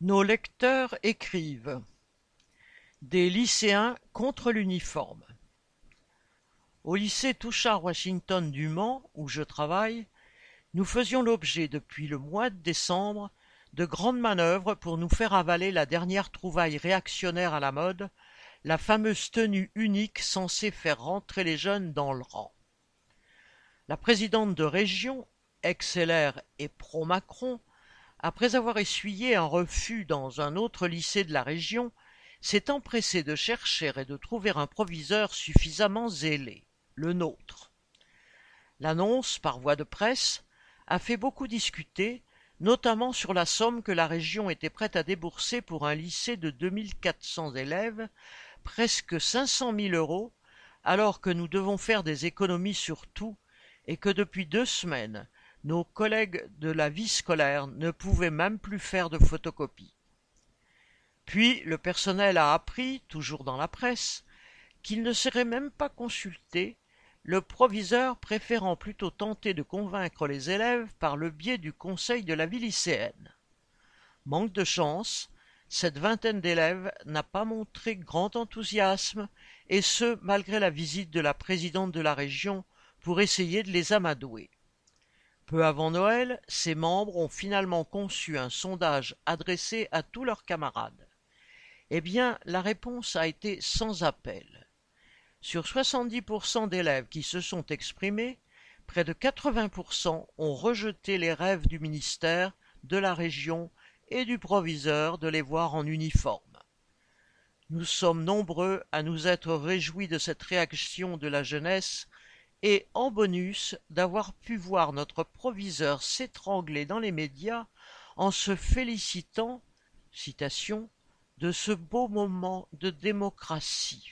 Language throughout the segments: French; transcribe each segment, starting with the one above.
Nos lecteurs écrivent: Des lycéens contre l'uniforme. Au lycée Touchard-Washington du Mans, où je travaille, nous faisions l'objet depuis le mois de décembre de grandes manœuvres pour nous faire avaler la dernière trouvaille réactionnaire à la mode, la fameuse tenue unique censée faire rentrer les jeunes dans le rang. La présidente de région, ex-LR et pro-Macron, après avoir essuyé un refus dans un autre lycée de la région, s'est empressée de chercher et de trouver un proviseur suffisamment zélé, le nôtre. L'annonce, par voie de presse, a fait beaucoup discuter, notamment sur la somme que la région était prête à débourser pour un lycée de 2400 élèves, presque 500 000 euros, alors que nous devons faire des économies sur tout et que depuis deux semaines, nos collègues de la vie scolaire ne pouvaient même plus faire de photocopies. Puis le personnel a appris, toujours dans la presse, qu'il ne serait même pas consulté, le proviseur préférant plutôt tenter de convaincre les élèves par le biais du conseil de la vie lycéenne. Manque de chance, cette vingtaine d'élèves n'a pas montré grand enthousiasme, et ce malgré la visite de la présidente de la région pour essayer de les amadouer. Peu avant Noël, ses membres ont finalement conçu un sondage adressé à tous leurs camarades. Eh bien, la réponse a été sans appel. Sur 70% d'élèves qui se sont exprimés, près de 80% ont rejeté les rêves du ministère, de la région et du proviseur de les voir en uniforme. Nous sommes nombreux à nous être réjouis de cette réaction de la jeunesse et en bonus d'avoir pu voir notre proviseur s'étrangler dans les médias en se félicitant de ce beau moment de démocratie.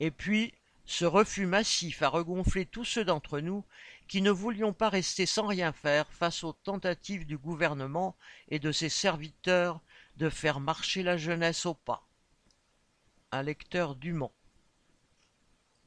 Et puis, ce refus massif a regonflé tous ceux d'entre nous qui ne voulions pas rester sans rien faire face aux tentatives du gouvernement et de ses serviteurs de faire marcher la jeunesse au pas. Un lecteur du Mans.